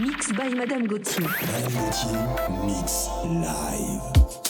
Mix by Madame Gauthier. Madame Gauthier, mix live.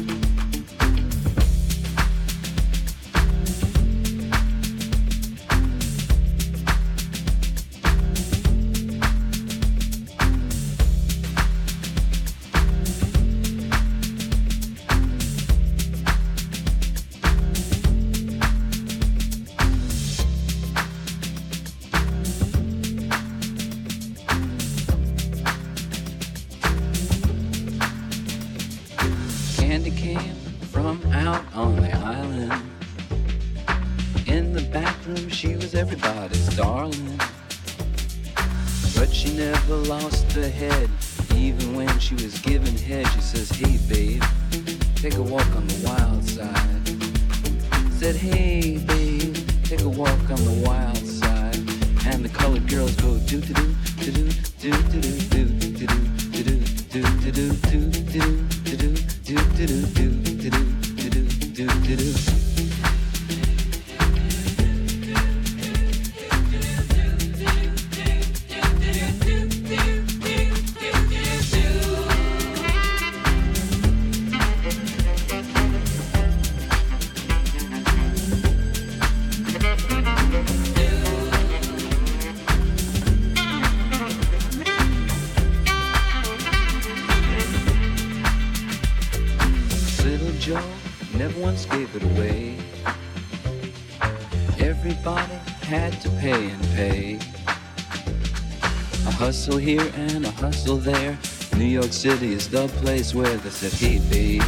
City is the place where they said, babe,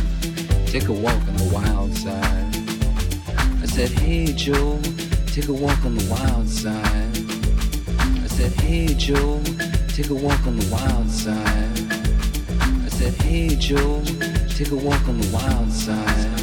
take a walk on the wild side. I said, hey Joe, take a walk on the wild side. I said, hey Joe, take a walk on the wild side. I said, hey Joe, take a walk on the wild side.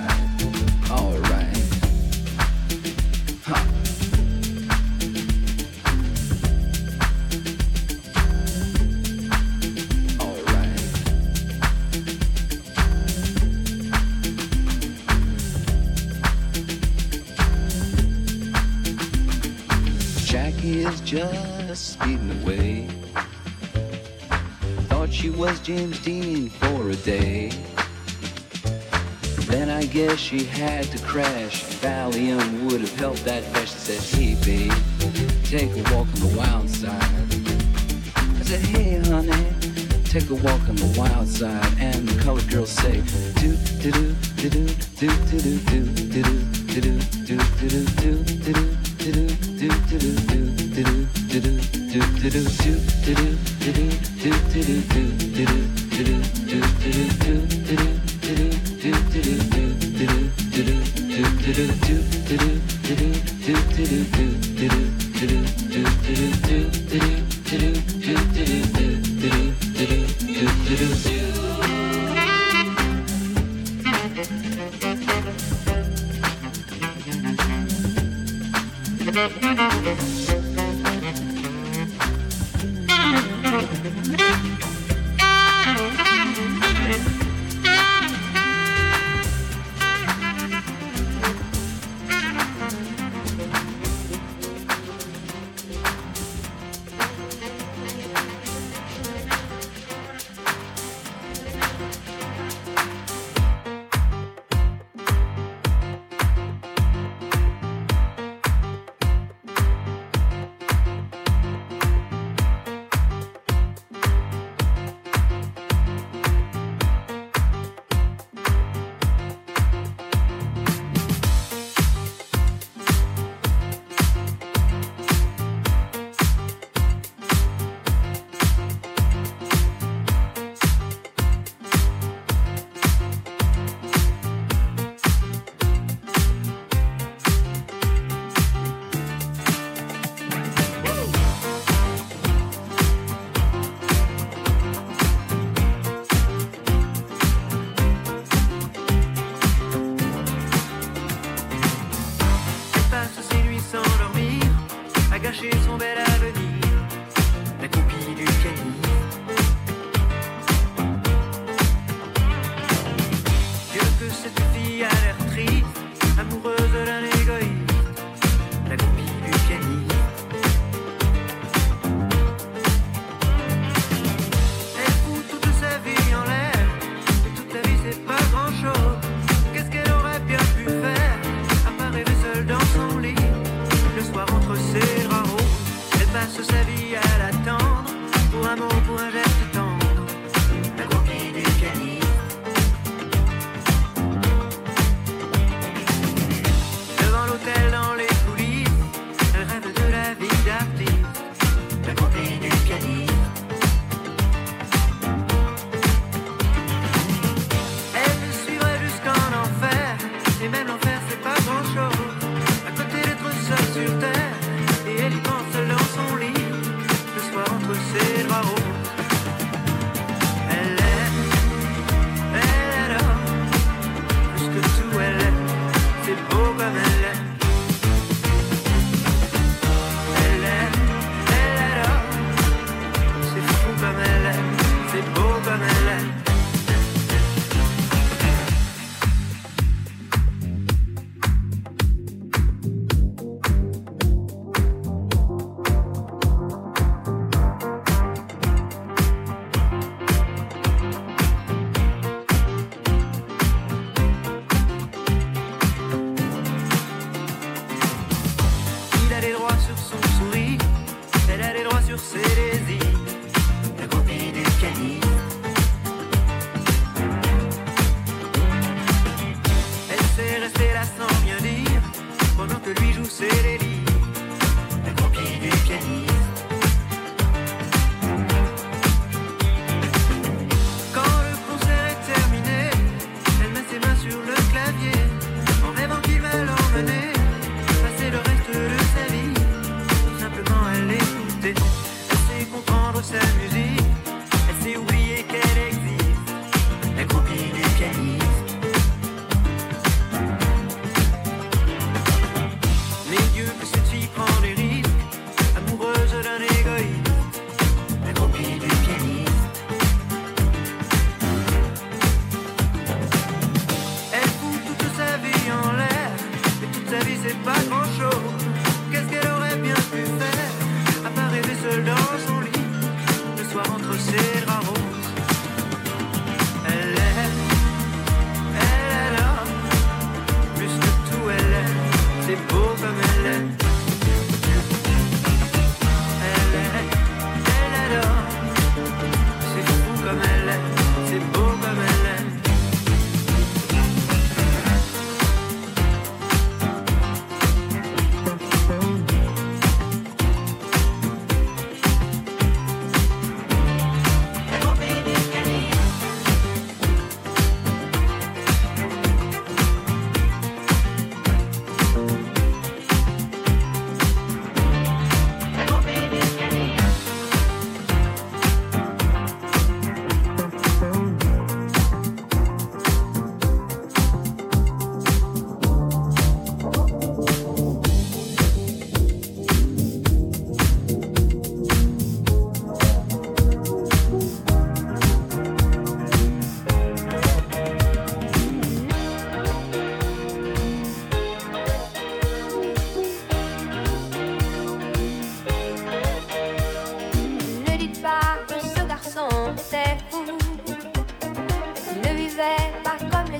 she had to crash. Valium would have helped that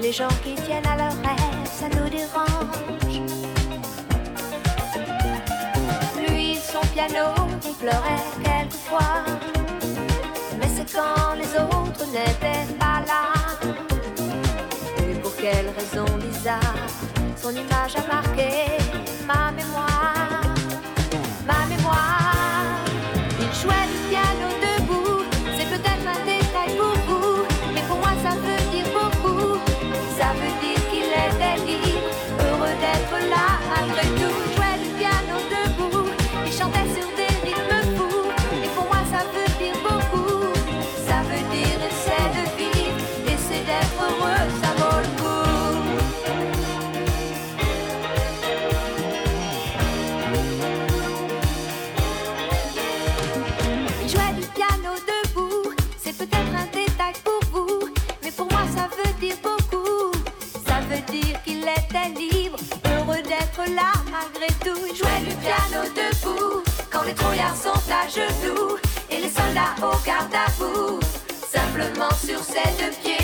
Les gens qui tiennent à leurs rêves, ça nous dérange. Lui, son piano, il pleurait quelquefois. Mais c'est quand les autres n'étaient pas là. Et pour quelle raison bizarre, son image a marqué ma mémoire? et les soldats au garde à vous. Simplement sur ses deux pieds.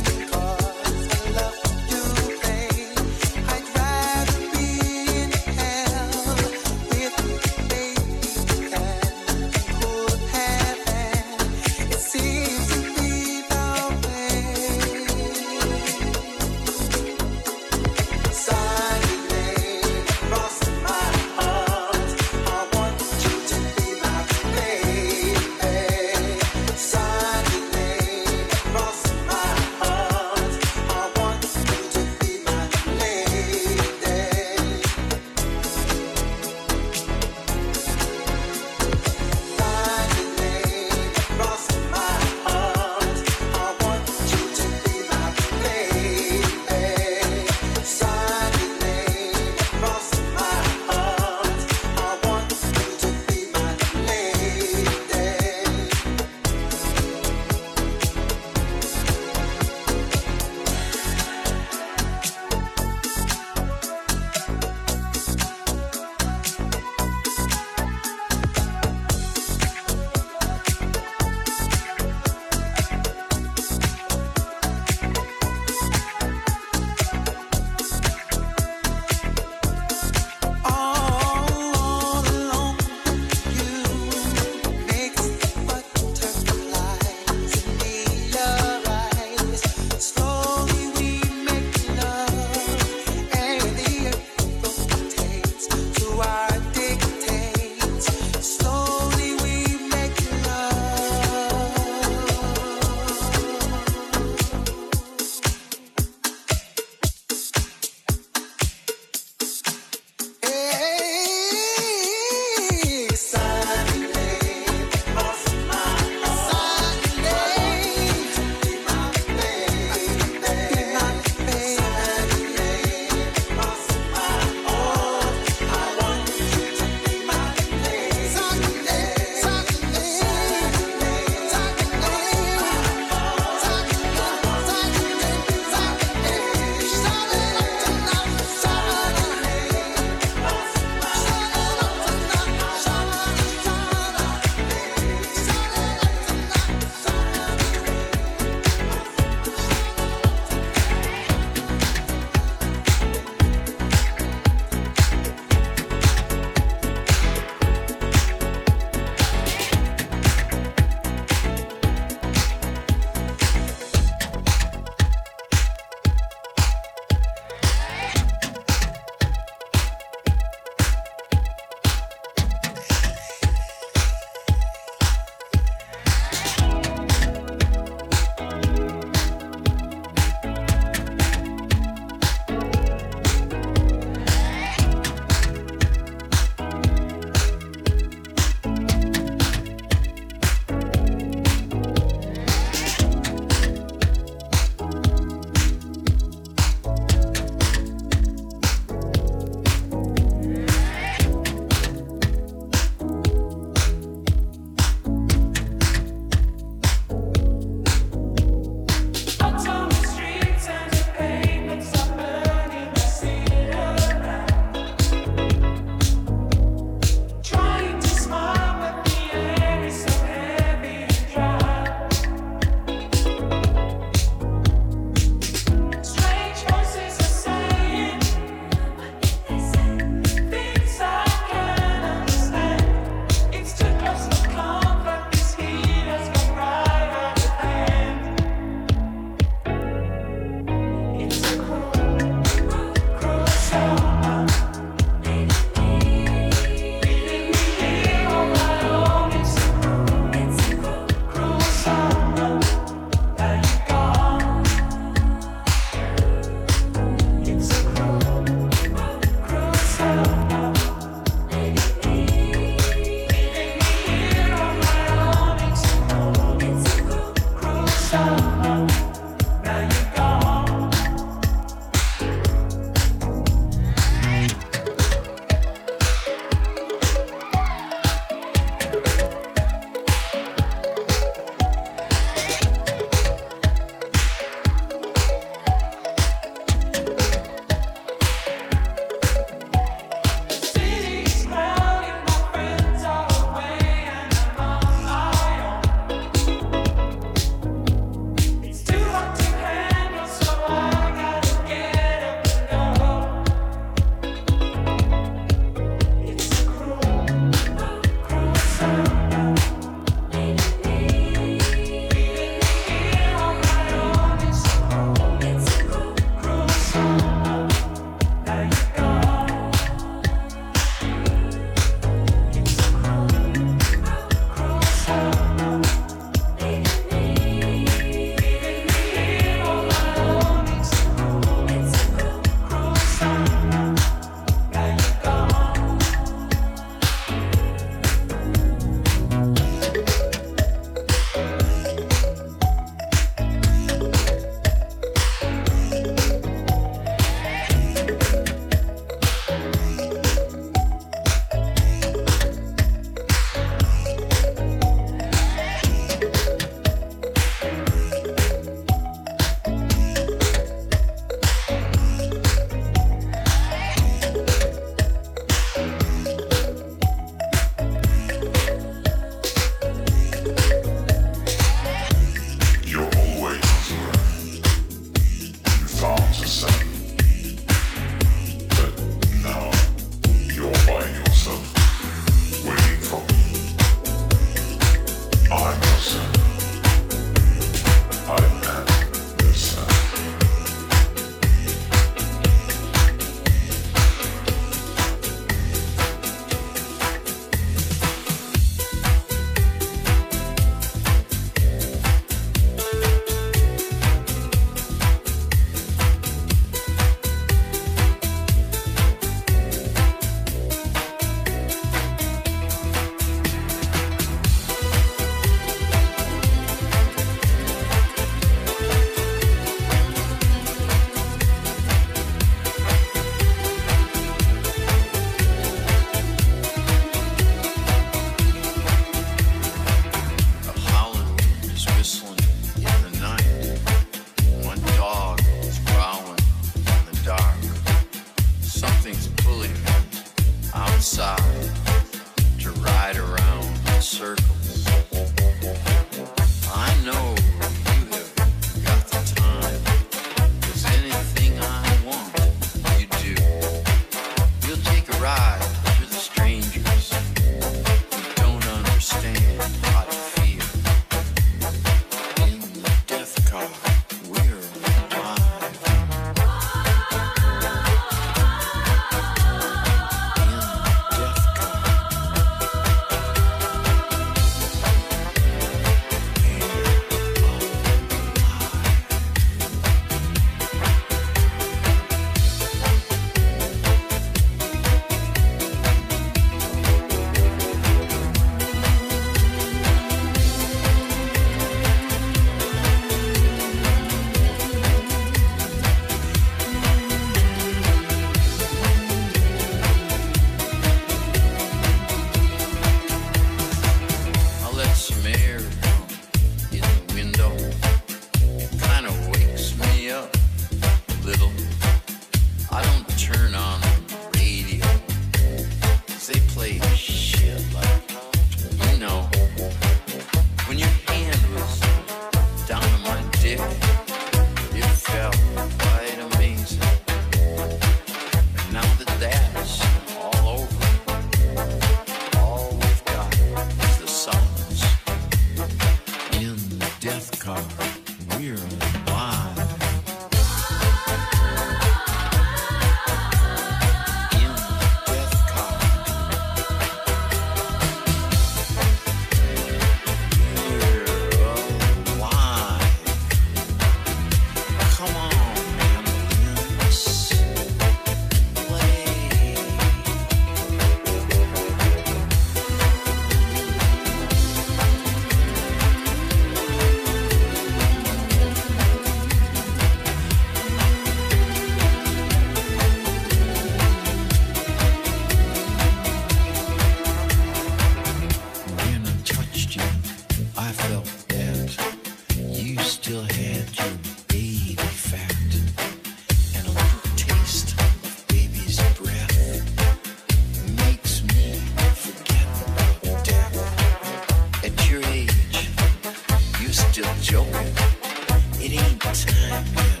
Yeah.